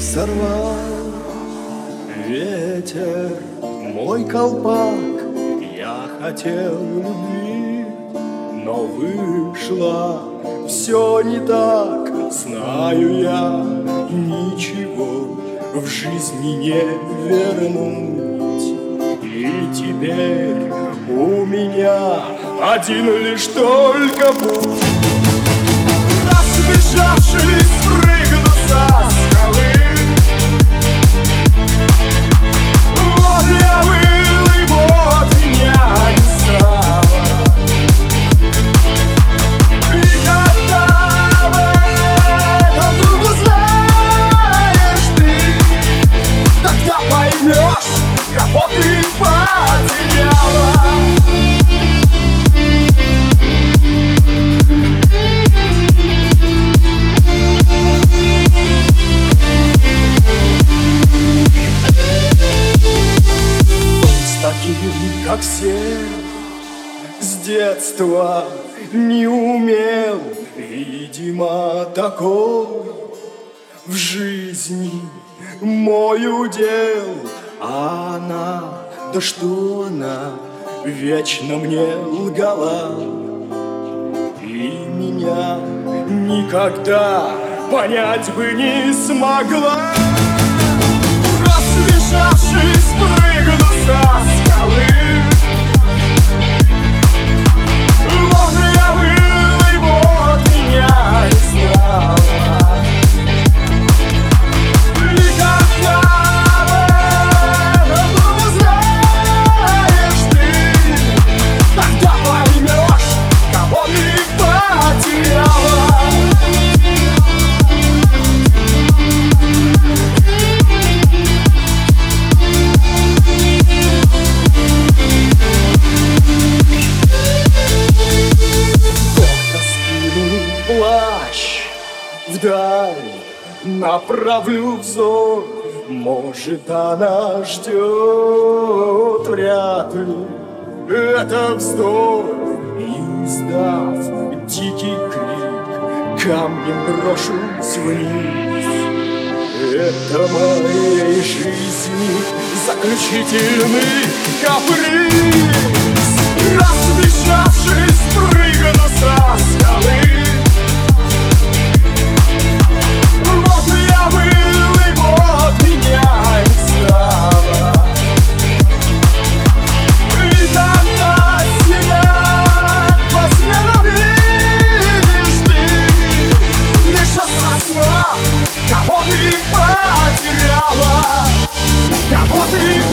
сорвал. Ветер мой колпак Я хотел любви, но вышло все не так. Знаю я, ничего в жизни не вернуть. И теперь у меня один лишь только путь. Разбежавшись, прыгну таким, как все С детства не умел. Видимо, такой в жизни мой удел А она, да что она, вечно мне лгала. И меня никогда понять бы не смогла. Разбежавшись, прыгну со вдаль Направлю взор. Может, она ждет Вряд ли. Это вздох И издав дикий крик Камнем брошусь вниз Это моей жизни заключительный каприз Conseguimos!